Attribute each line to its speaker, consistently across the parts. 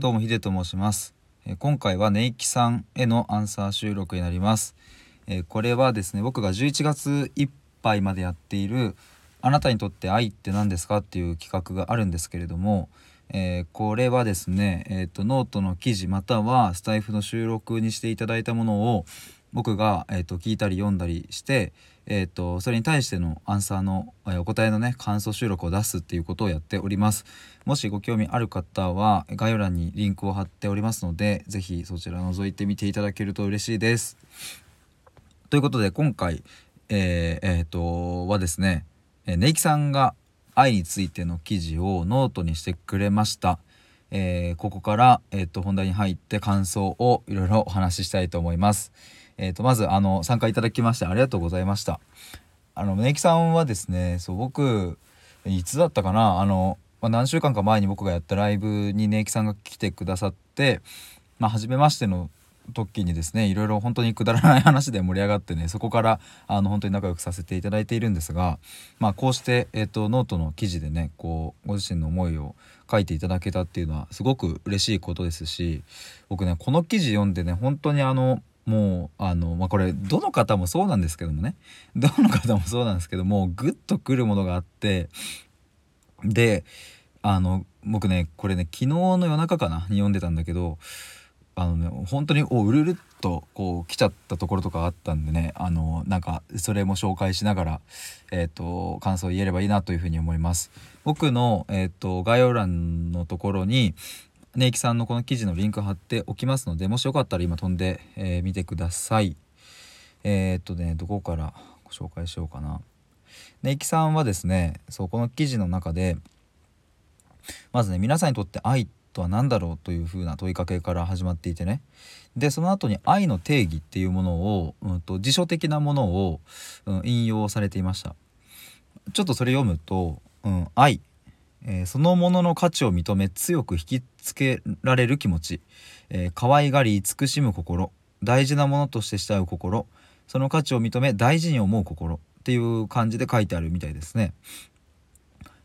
Speaker 1: どうもヒデと申します。今回は寝息さんへのアンサー収録になります。これはですね僕が11月いっぱいまでやっているあなたにとって愛って何ですかっていう企画があるんですけれどもえー、これはですね、えーと、ノートの記事またはスタイフの収録にしていただいたものを僕が、えーと、聞いたり読んだりして、えーと、それに対してのアンサーの、えー、お答えのね感想収録を出すっていうことをやっておりますもしご興味ある方は概要欄にリンクを貼っておりますので是非そちら覗いてみていただけると嬉しいですということで今回えー、えー、とはですね寝息さんが愛についての記事をノートにしてくれました。えー、ここから、えーと、本題に入って感想をいろいろお話ししたいと思います。えーと、まずあの参加いただきましてありがとうございました。あの胸木さんはですねそう僕いつだったかなあの、まあ、何週間か前に僕がやったライブにネイキさんが来てくださってまあ初めましての時にですねいろいろ本当にくだらない話で盛り上がってねそこからあの本当に仲良くさせていただいているんですが、まあ、こうして、えーと、ノートの記事でねこうご自身の思いを書いていただけたっていうのはすごく嬉しいことですし僕ねこの記事読んでね本当にあのもうあの、まあ、これどの方もそうなんですけどもね どの方もそうなんですけどもグッとくるものがあってであの僕ねこれね昨日の夜中かなに読んでたんだけどあのね本当におうるるっとこう来ちゃったところとかあったんでねあのなんかそれも紹介しながら、えーと、感想を言えればいいなというふうに思います。僕の、えーと、概要欄のところにネイキさんのこの記事のリンク貼っておきますのでもしよかったら今飛んでみ、えー、てください。えー、っとねどこからご紹介しようかな。ネイキさんはですねそうこの記事の中でまずね皆さんにとって愛とは何だろうというふうな問いかけから始まっていてねでその後に愛の定義っていうものを、うんと、辞書的なものを、うん、引用されていましたちょっとそれ読むと、うん、愛、えー、そのものの価値を認め強く引きつけられる気持ち、えー、可愛がり慈しむ心大事なものとして慕う心その価値を認め大事に思う心っていう感じで書いてあるみたいですね。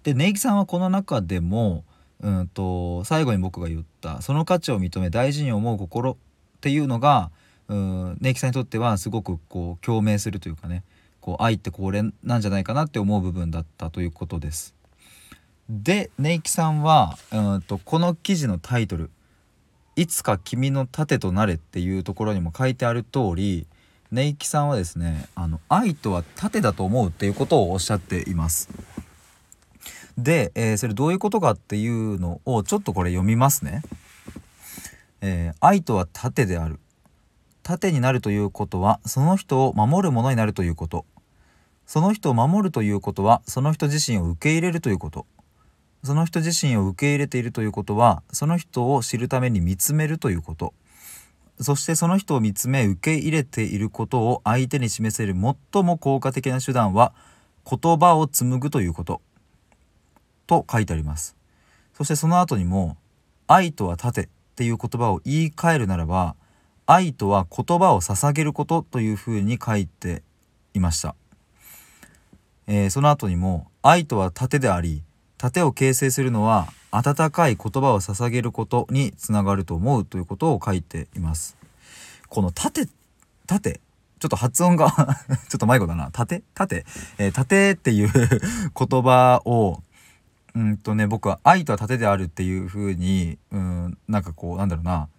Speaker 1: でネイキさんはこの中でもうんと最後に僕が言ったその価値を認め大事に思う心っていうのがうんネイキさんにとってはすごくこう共鳴するというかねこう愛ってこれなんじゃないかなって思う部分だったということです。でネイキさんはうんとこの記事のタイトル「いつか君の盾となれ」っていうところにも書いてある通りネイキさんはですねあの愛とは盾だと思うっていうことをおっしゃっています。で、えー、それどういうことかっていうのをちょっとこれ読みますね。えー、愛とは盾である。盾になるということはその人を守るものになるということ。その人を守るということはその人自身を受け入れるということ。その人自身を受け入れているということはその人を知るために見つめるということ。そしてその人を見つめ受け入れていることを相手に示せる最も効果的な手段は言葉を紡ぐということ。と書いてありますそしてその後にも「愛とは盾」っていう言葉を言い換えるならば「愛とは言葉を捧げること」というふうに書いていました、えー、その後にも「愛とは盾であり盾を形成するのは温かい言葉を捧げることにつながると思うということを書いています。この盾盾ちょっと発音が ちょっと迷子だな。盾盾。えー、盾っていう言葉をうんとね僕は愛とは盾であるっていう風にうんなんかこうなんだろうな。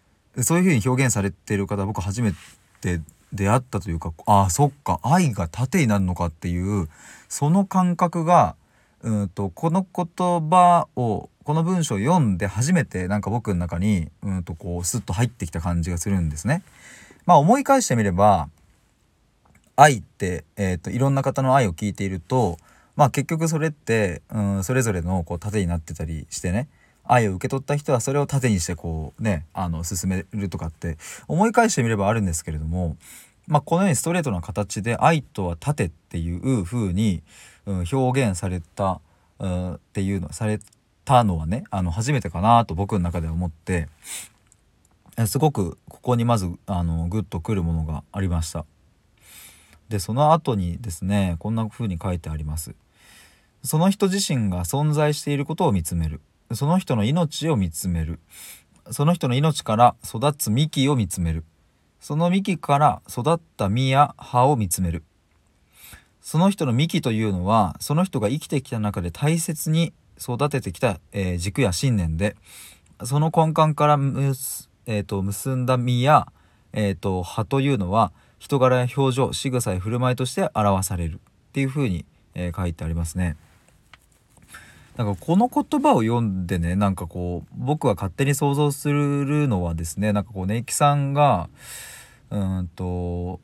Speaker 1: そういう風に表現されてる方僕初めて出会ったというかああそっか。愛が盾になるのかっていうその感覚がうんとこの言葉をこの文章を読んで初めてなんか僕の中にうんとこうスッと入ってきた感じがするんですね。まあ思い返してみれば愛って、えーといろんな方の愛を聞いているとまあ結局それって、うん、それぞれのこう盾になってたりしてね愛を受け取った人はそれを盾にしてこうねあの進めるとかって思い返してみればあるんですけれども、まあ、このようにストレートな形で愛とは盾っていう風に、うん、表現された、うん、っていうのされたのはねあの初めてかなと僕の中では思ってすごくここにまずあのグッとくるものがありました。でその後にですねこんな風に書いてあります。その人自身が存在していることを見つめるその人の命を見つめるその人の命から育つ幹を見つめるその幹から育った実や葉を見つめるその人の幹というのはその人が生きてきた中で大切に育ててきた、えー、軸や信念でその根幹からむす、えーと、結んだ実や、えーと、葉というのは人柄や表情仕草や振る舞いとして表されるっていうふうに、えー、書いてありますね。なんかこの言葉を読んでねなんかこう僕は勝手に想像するのはですねなんかこうねいきさんがうんと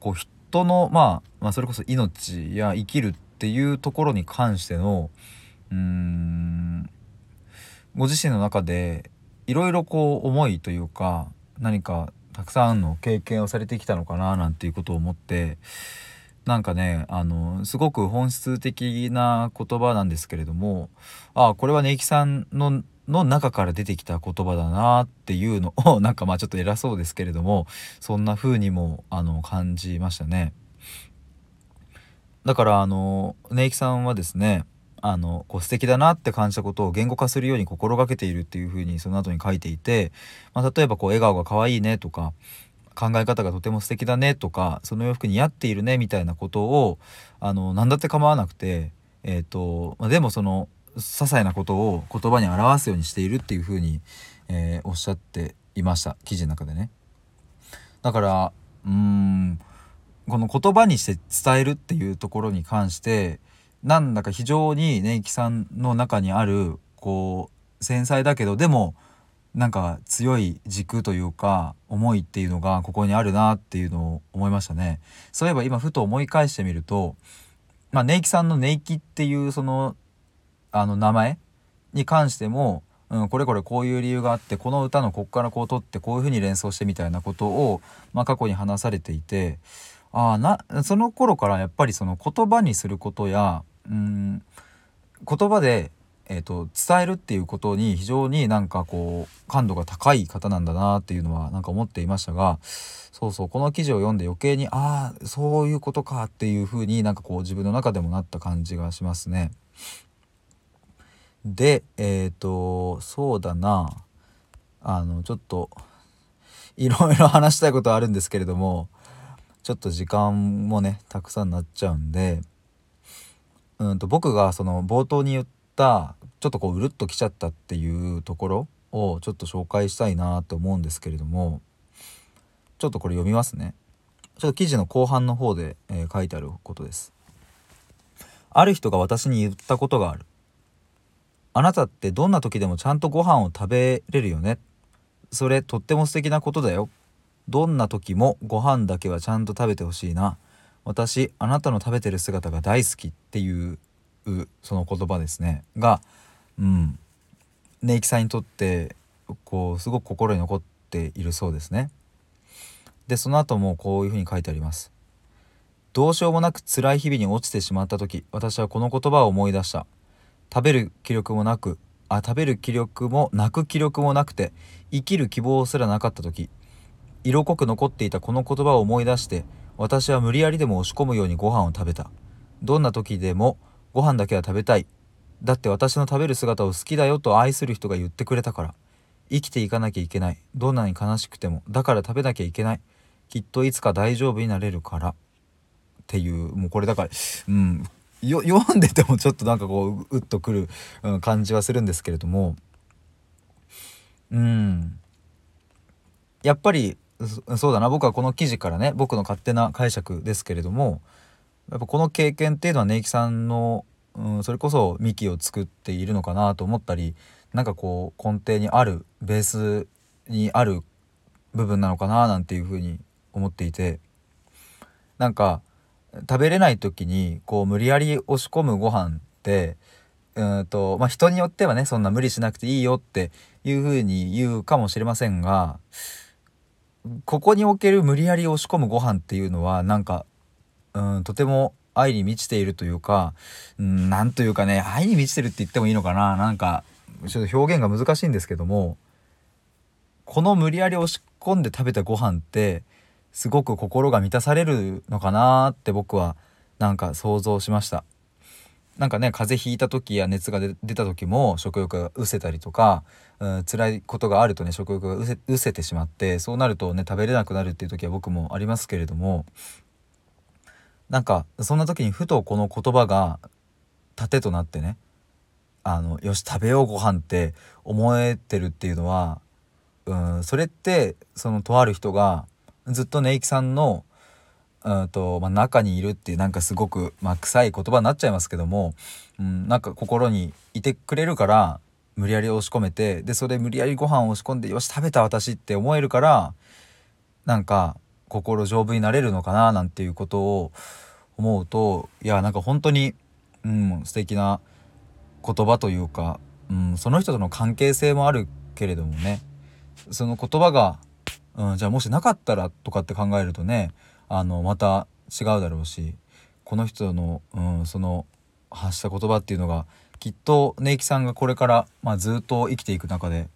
Speaker 1: こう人の、まあ、まあそれこそ命や生きるっていうところに関してのうんご自身の中でいろいろこう思いというか何かたくさんの経験をされてきたのかななんていうことを思ってなんかねあのすごく本質的な言葉なんですけれどもああこれはねいきさんのの中から出てきた言葉だなっていうのをなんかまあちょっと偉そうですけれどもそんな風にもあの感じましたね。だからあのねいきさんはですねあのこう素敵だなって感じたことを言語化するように心がけているっていう風にその後に書いていて、まあ、例えばこう笑顔が可愛いねとか考え方がとても素敵だねとかその洋服似合っているねみたいなことをあの何だって構わなくて、えーとまあ、でもその些細なことを言葉に表すようにしているっていう風に、えー、おっしゃっていました記事の中でね。だからうーんこの言葉にして伝えるっていうところに関してなんだか非常にねいきさんの中にあるこう繊細だけどでもなんか強い軸というか思いっていうのがここにあるなっていうのを思いましたね。そういえば今ふと思い返してみると、まあ、ネイキさんのネイキっていうそのあの名前に関しても、うん、これこれこういう理由があってこの歌のこっからこう取ってこういうふうに連想してみたいなことを、まあ、過去に話されていてあなその頃からやっぱりその言葉にすることやうん言葉で、えーと、伝えるっていうことに非常になんかこう感度が高い方なんだなっていうのはなんか思っていましたがそうそうこの記事を読んで余計にああそういうことかっていうふうになんかこう自分の中でもなった感じがしますね。でえっ、ー、とそうだな。あのちょっといろいろ 話したいことあるんですけれどもちょっと時間もねたくさんなっちゃうんでうんと僕がその冒頭に言ったちょっとこううるっときちゃったっていうところをちょっと紹介したいなと思うんですけれどもちょっとこれ読みますね。ちょっと記事の後半の方で、えー、書いてあることです。ある人が私に言ったことがある。あなたってどんな時でもちゃんとご飯を食べれるよねそれとっても素敵なことだよどんな時もご飯だけはちゃんと食べてほしいな私あなたの食べてる姿が大好きっていうその言葉ですねがうんネイキさんにとってこうすごく心に残っているそうですね。でその後もこういうふうに書いてあります。どうしようもなく辛い日々に落ちてしまった時私はこの言葉を思い出した。食べる気力もなくあ食べる気力も泣く気力もなくて生きる希望すらなかった時色濃く残っていたこの言葉を思い出して私は無理やりでも押し込むようにご飯を食べた。どんな時でもご飯だけは食べたい。だって私の食べる姿を好きだよと愛する人が言ってくれたから。生きていかなきゃいけない。どんなに悲しくても。だから食べなきゃいけない。きっといつか大丈夫になれるから。っていう、もうこれだから、うん、読んでてもちょっとなんかこう、うっとくる、うん、感じはするんですけれども、うん。やっぱりそうだな。僕はこの記事からね僕の勝手な解釈ですけれどもやっぱこの経験っていうのはネイキさんの、うん、それこそ幹を作っているのかなと思ったりなんかこう根底にあるベースにある部分なのかななんていうふうに思っていて。なんか食べれない時にこう無理やり押し込むご飯ってうんとまあ人によってはねそんな無理しなくていいよっていうふうに言うかもしれませんがここにおける無理やり押し込むご飯っていうのはなんかうんとても愛に満ちているというか何というかね愛に満ちてるって言ってもいいのかななんかちょっと表現が難しいんですけどもこの無理やり押し込んで食べたご飯ってすごく心が満たされるのかなって僕はなんか想像しました。なんかね風邪ひいた時や熱が出た時も食欲が失せたりとか、うん、辛いことがあるとね食欲が失せうせてしまってそうなるとね食べれなくなるっていう時は僕もありますけれどもなんかそんな時にふとこの言葉が盾となってねあのよし食べようご飯って思えてるっていうのは、うん、それってそのとある人がずっとネイキさんのうんとまあ、中にいるっていうなんかすごく、まあ、臭い言葉になっちゃいますけども、うん、なんか心にいてくれるから無理やり押し込めてでそれ無理やりご飯を押し込んでよし食べた私って思えるからなんか心丈夫になれるのかななんていうことを思うといやなんか本当に、うん、素敵な言葉というか、うん、その人との関係性もあるけれどもねその言葉が、うん、じゃあもしなかったらとかって考えるとねあのまた違うだろうしこの人の、うん、その発した言葉っていうのがきっとネイキさんがこれから、まあ、ずっと生きていく中で、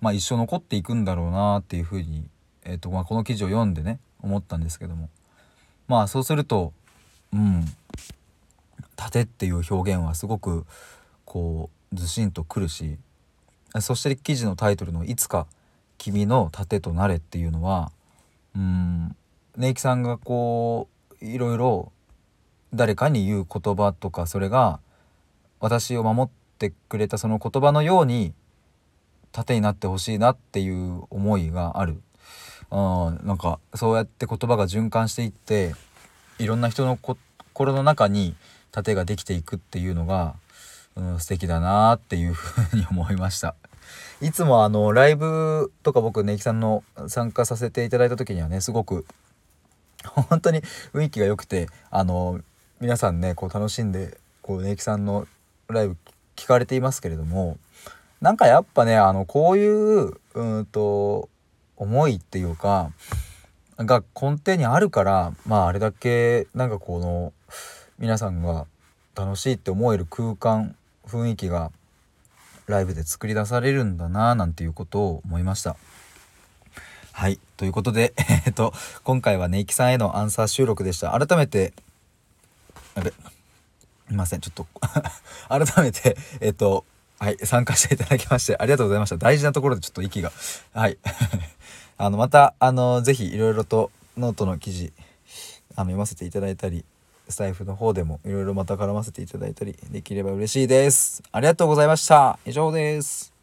Speaker 1: まあ、一生残っていくんだろうなっていうふうに、えーとまあ、この記事を読んでね思ったんですけども。まあそうするとうん「盾」っていう表現はすごくこうずしんとくるしそして記事のタイトルの「いつか君の盾となれ」っていうのはうんネイキさんがこういろいろ誰かに言う言葉とかそれが私を守ってくれたその言葉のように盾になってほしいなっていう思いがある。あなんかそうやって言葉が循環していっていろんな人の心の中に盾ができていくっていうのが、うん、素敵だなっていうふうに思いました。いつもあのライブとか僕ネイキさんの参加させていただいた時にはねすごく 本当に雰囲気が良くてあの皆さんねこう楽しんでこうネイキさんのライブ聞かれていますけれどもなんかやっぱねあのこういううんと思いっていうかが根底にあるからまああれだけなんかこの皆さんが楽しいって思える空間雰囲気がライブで作り出されるんだななんていうことを思いました。はい。ということで、えっと、今回はネイキさんへのアンサー収録でした。改めて、あれ、すいません、ちょっと 改めて、えっと、はい、参加していただきましてありがとうございました。大事なところでちょっと息が。はい。あの、また、あの、ぜひいろいろとノートの記事、あの、読ませていただいたり、スタイフの方でもいろいろまた絡ませていただいたりできれば嬉しいです。ありがとうございました。以上です。